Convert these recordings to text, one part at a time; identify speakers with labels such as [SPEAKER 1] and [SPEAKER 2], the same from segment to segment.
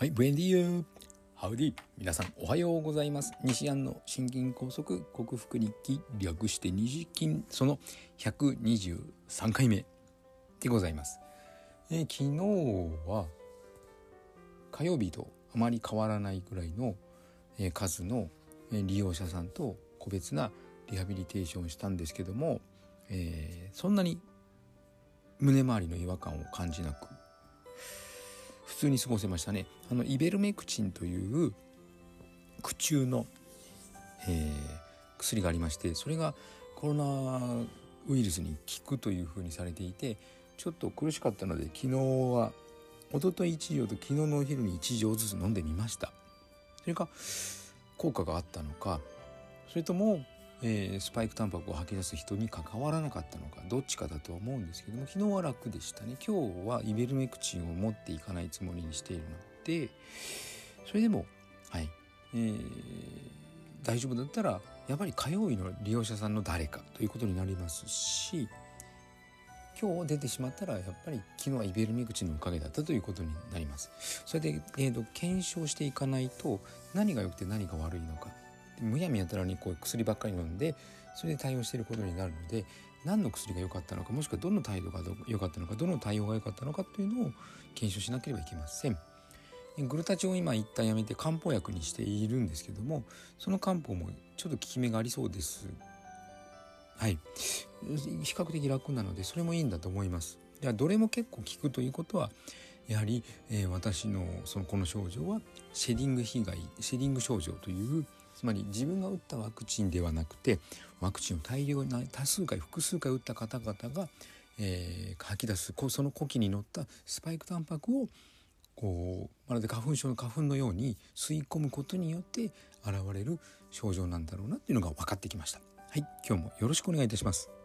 [SPEAKER 1] はい、ブエンディーハウディ皆さんおはようございます。西安の心筋梗塞克服日記略して二次筋その123回目でございます。えー、昨日は火曜日とあまり変わらないぐらいの、えー、数のえ利用者さんと個別なリハビリテーションをしたんですけども、えー、そんなに胸周りの違和感を感じなく普通に過ごせましたね。あのイベルメクチンという苦痛の、えー、薬がありましてそれがコロナウイルスに効くというふうにされていてちょっと苦しかったので昨日は一昨日1錠と昨日のお昼に1錠ずつ飲んでみました。それが効果があったのかそれともえー、スパイクタンパクを吐き出す人に関わらなかったのかどっちかだとは思うんですけども昨日は楽でしたね今日はイベルメクチンを持っていかないつもりにしているのでそれでもはい、えー、大丈夫だったらやっぱり火曜日の利用者さんの誰かということになりますし今日出てしまったらやっぱり昨日はイベルメクチンのおかげだったということになります。それで、えーと検証していかないと何が良くて何が悪いのかむやみやたらにこう薬ばっかり飲んでそれで対応していることになるので何の薬が良かったのかもしくはどの態度が良かったのかどの対応が良かったのかというのを検証しなければいけません。グルタチオン今一旦やめて漢方薬にしているんですけどもその漢方もちょっと効き目がありそうです。はい。比較的楽なのでそれもいいんだと思います。ではどれも結構効くということはやはり、えー、私のそのこの症状はシェディング被害シェディング症状というつまり自分が打ったワクチンではなくてワクチンを大量に多数回複数回打った方々が、えー、吐き出すその呼気に乗ったスパイクタンパクをこうまるで花粉症の花粉のように吸い込むことによって現れる症状なんだろうなっていうのが分かってきました。はい、今日もよろしくお願いいたします。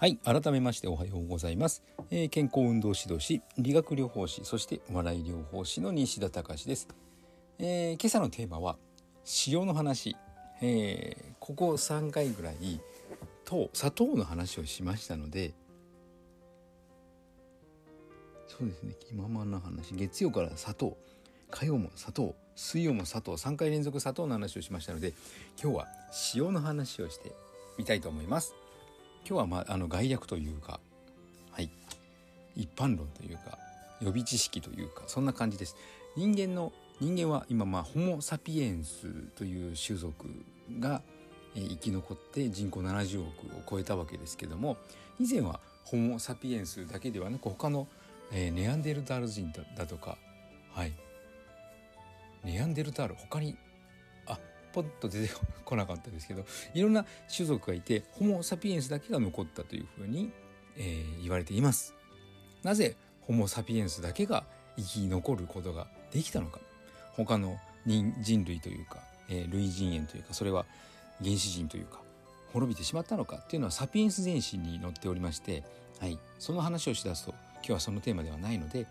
[SPEAKER 1] はい改めましておはようございます、えー、健康運動指導士理学療法士そして笑い療法士の西田隆です、えー、今朝のテーマは塩の話、えー、ここ3回ぐらい糖砂糖の話をしましたのでそうですね気ままな話。月曜から砂糖火曜も砂糖水曜も砂糖3回連続砂糖の話をしましたので今日は塩の話をしてみたいと思います。今日は、まあ、あの概略というか、はい、一般論というか予備知識というかそんな感じです。人間の人間は今まあホモ・サピエンスという種族が生き残って人口70億を超えたわけですけども以前はホモ・サピエンスだけではなく他の、え、ネアンデルタール人だとかはいネアンデルタール他にポッと出てこなかったですけどいろんな種族がいてホモ・サピエンスだけが残ったというふうに、えー、言われています。なぜホモ・サピエンスだけが生き残ることができたのか。他の人類というか、えー、類人猿というかそれは原始人というか滅びてしまったのか。っていうのはサピエンス全史に載っておりまして、はい、その話をしだすと今日はそのテーマではないので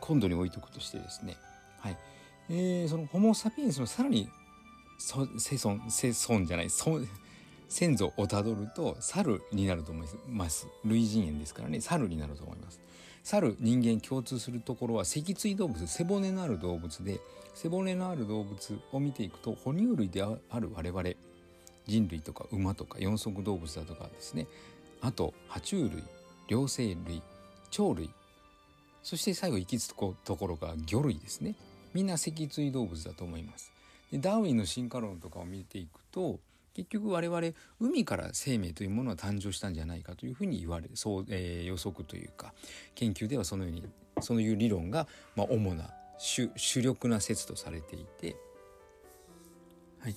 [SPEAKER 1] 今度に置いとくとしてですね、はい。えー、そのホモ・サピエンスのさらに子孫子孫じゃない先祖をたどると猿になると思います。類人猿ですからね。猿になると思います。猿人間共通するところは脊椎動物背骨のある動物で背骨のある動物を見ていくと哺乳類である我々人類とか馬とか四足動物だとかですね。あと爬虫類両生類鳥類。そして最後行き着くところが魚類ですね。みんな脊椎動物だと思います。でダーウィンの進化論とかを見ていくと結局我々海から生命というものは誕生したんじゃないかというふうに言われそう、えー、予測というか研究ではそのようにそういう理論が、まあ、主な主主力な説とされていて、はい、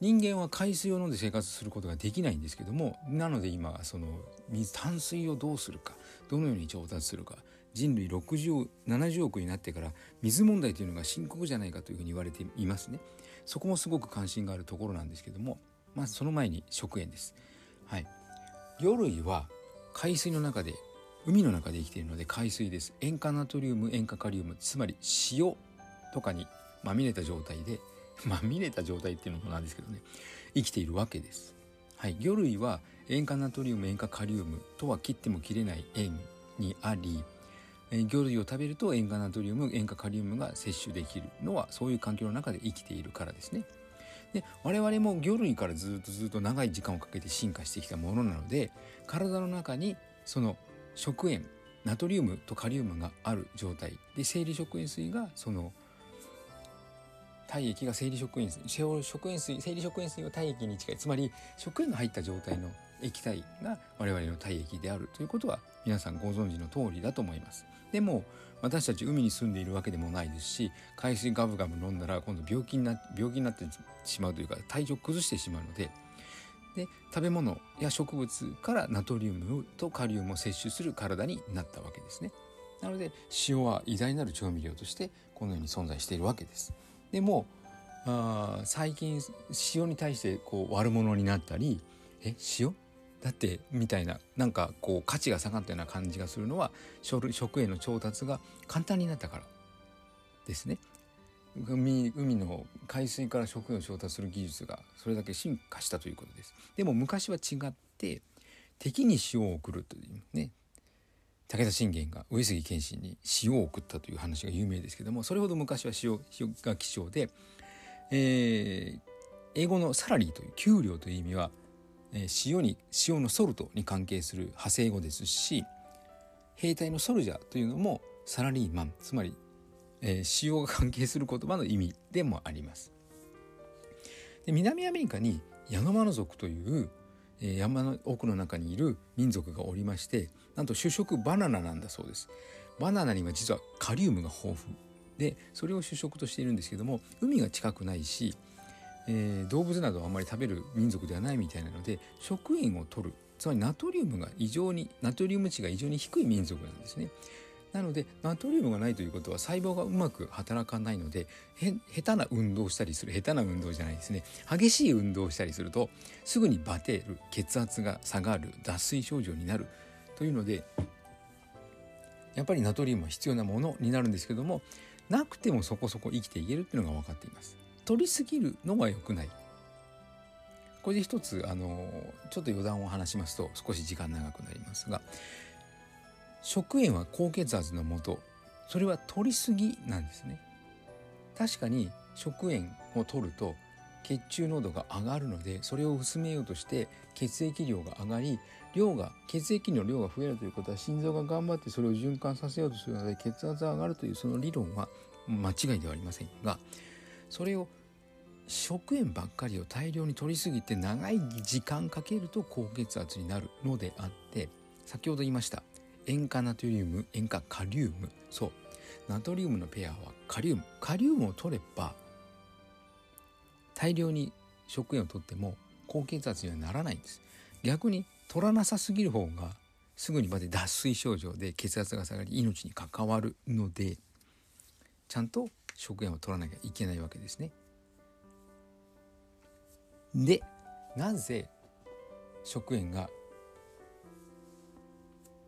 [SPEAKER 1] 人間は海水を飲んで生活することができないんですけどもなので今その水淡水をどうするかどのように調達するか人類6070億になってから水問題というのが深刻じゃないかというふうに言われていますね。そこもすごく関心があるところなんですけどもまずその前に食塩です。はい、魚類は海水の中で海の中で生きているので海水です。塩化ナトリウム塩化カリウムつまり塩とかにまみれた状態で まみれた状態っていうのもなんですけどね生きているわけです。はい、魚類は塩化ナトリウム塩化カリウムとは切っても切れない塩にありえ魚類を食べると塩化ナトリウム塩化カリウムが摂取できるのはそういう環境の中で生きているからですね。で我々も魚類からずっとずっと長い時間をかけて進化してきたものなので体の中にその食塩ナトリウムとカリウムがある状態で生理食塩水がその体液が生理食塩水食塩水生理食塩水は体液に近いつまり食塩の入った状態の液体が我々の体液であるということは皆さんご存知の通りだと思います。でも私たち海に住んでいるわけでもないですし海水ガブガブ飲んだら今度病気にな病気になってしまうというか体調崩してしまうのでで食べ物や植物からナトリウムとカリウムを摂取する体になったわけですね。なので塩は偉大なる調味料としてこのように存在しているわけです。でもあ最近塩に対してこう悪者になったりえ塩？だってみたいななんかこう価値が下がったような感じがするのは食への調達が簡単になったからですね。海海の海水から食塩を調達する技術がそれだけ進化したということです。でも昔は違って敵に塩を送るというね武田信玄が上杉謙信に塩を送ったという話が有名ですけどもそれほど昔は塩が希少で、えー、英語のサラリーという給料という意味はえ塩に塩のソルトに関係する派生語ですし兵隊のソルジャーというのもサラリーマンつまり、えー、塩が関係する言葉の意味でもあります。で南アメリカにヤノマノ族という、山の奥の中にいる民族がおりましてなんと主食バナナなんだそうです。バナナには実はカリウムが豊富でそれを主食としているんですけども海が近くないしえー、動物などはあまり食べる民族ではないみたいなので食塩を取るつまりナトリウムが異常にナトリウム値が異常に低い民族なんですね。なのでナトリウムがないということは細胞がうまく働かないので下手な運動をしたりする下手な運動じゃないですね激しい運動をしたりするとすぐにバテる血圧が下がる脱水症状になるというのでやっぱりナトリウムは必要なものになるんですけどもなくてもそこそこ生きていけるっていうのが分かっています。取りすぎるのは良くないこれで一つあのちょっと余談を話しますと少し時間長くなりますが食塩は高血圧のもとそれは取りすぎなんですね。確かに食塩を取ると血中濃度が上がるのでそれを薄めようとして血液量が上がり量が血液の量が増えるということは心臓が頑張ってそれを循環させようとするので血圧が上がるというその理論は間違いではありませんがそれを食塩ばっかりを大量に摂りすぎて長い時間かけると高血圧になるのであって先ほど言いました塩化ナトリウム塩化カリウム。そう。ナトリウムのペアはカリウム。カリウムを取れば大量に食塩を取っても高血圧にはならないんです。逆に取らなさすぎる方がすぐにまで脱水症状で血圧が下がり命に関わるのでちゃんと食塩を取らなきゃいけないわけですね。でなぜ食塩が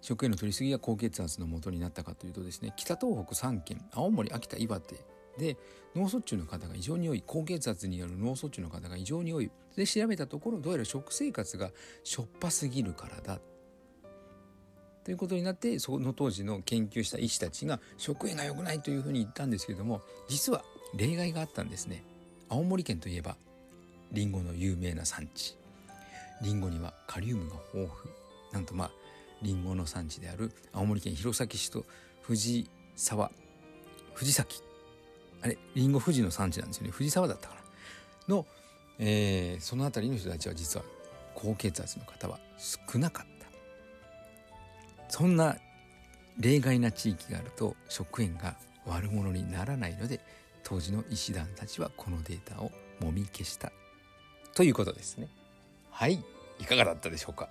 [SPEAKER 1] 食塩の取りすぎが高血圧のもとになったかというとですね北東北3県青森秋田岩手で脳卒中の方が異常に多い高血圧による脳卒中の方が異常に多い。で調べたところどうやら食生活がしょっぱすぎるからだ。ということになってその当時の研究した医師たちが食塩が良くないというふうに言ったんですけれども実は例外があったんですね。青森県といえばリンゴの有名な産地。リンゴにはカリウムが豊富。なんとまあリンゴの産地である青森県弘前市と藤沢藤崎あれリンゴ富士の産地なんですよね。藤沢だったかな。の、えー、その辺りの人たちは実は高血圧の方は少なかった。そんな例外な地域があると食塩が悪者にならないので当時の医師団たちはこのデータをもみ消した。ということですね。はい。いかがだったでしょうか。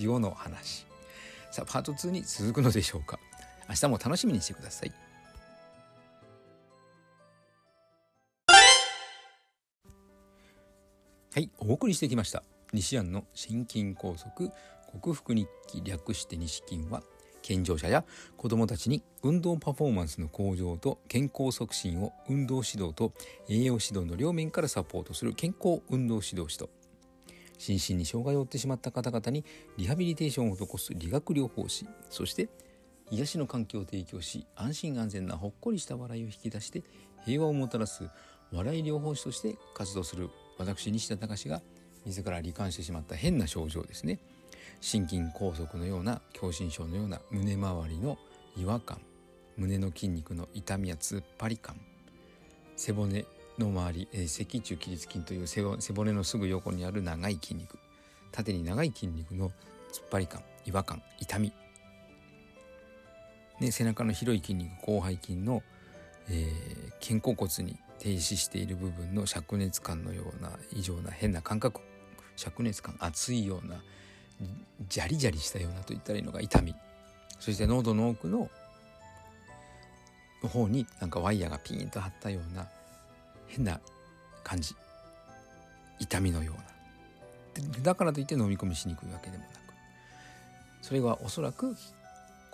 [SPEAKER 1] 塩の話。さあパート2に続くのでしょうか。明日も楽しみにしてください。はいお送りしてきました。西安の心筋梗塞克服日記略して西金は健常者や子どもたちに運動パフォーマンスの向上と健康促進を運動指導と栄養指導の両面からサポートする健康運動指導士と心身に障害を負ってしまった方々にリハビリテーションを施す理学療法士そして癒しの環境を提供し安心安全なほっこりした笑いを引き出して平和をもたらす笑い療法士として活動する私西田隆が自ら罹患してしまった変な症状ですね。心筋梗塞のような狭心症のような胸周りの違和感胸の筋肉の痛みや突っ張り感背骨の周り、えー、脊柱起立筋という背骨のすぐ横にある長い筋肉。縦に長い筋肉の突っ張り感違和感痛み、ね、背中の広い筋肉広背筋の、えー、肩甲骨に停止している部分の灼熱感のような異常な変な感覚灼熱感熱いようなジャリジャリしたようなといったらいいのが痛み。そして喉の奥の方になんかワイヤーがピーンと張ったような変な感じ。痛みのような。だからといって飲み込みしにくいわけでもなく。それはおそらく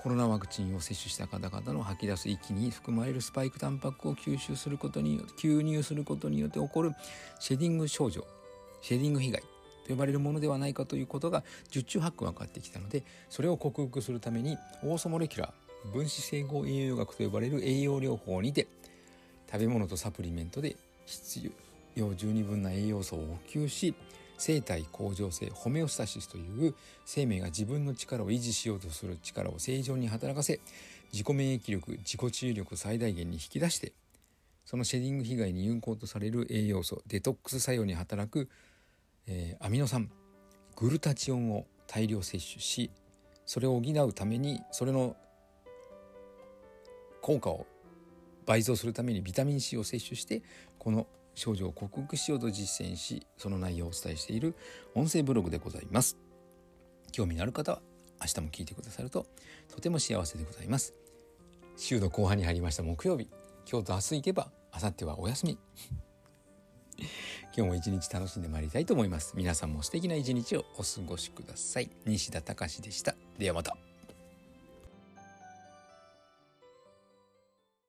[SPEAKER 1] コロナワクチンを接種した方々の吐き出す息に含まれるスパイクタンパクを吸収することによって吸入することによって起こるシェディング症状シェディング被害と呼ばれるものではないかということが十中八九分かってきたのでそれを克服するためにオーソモレキュラー分子整合栄養学と呼ばれる栄養療法にて食べ物とサプリメントで必要十二分な栄養素を補給し生体向上性ホメオスタシスという生命が自分の力を維持しようとする力を正常に働かせ自己免疫力自己治癒力を最大限に引き出してそのシェディング被害に有効とされる栄養素デトックス作用に働く、えー、アミノ酸グルタチオンを大量摂取しそれを補うためにそれの効果を倍増するためにビタミン C を摂取してこの症状を克服しようと実践しその内容をお伝えしている音声ブログでございます。興味のある方は明日も聞いてくださるととても幸せでございます。週の後半に入りました木曜日。今日と明日行けば明後日はお休み。今日も一日楽しんでまいりたいと思います。皆さんも素敵な一日をお過ごしください。西田隆でした。ではまた。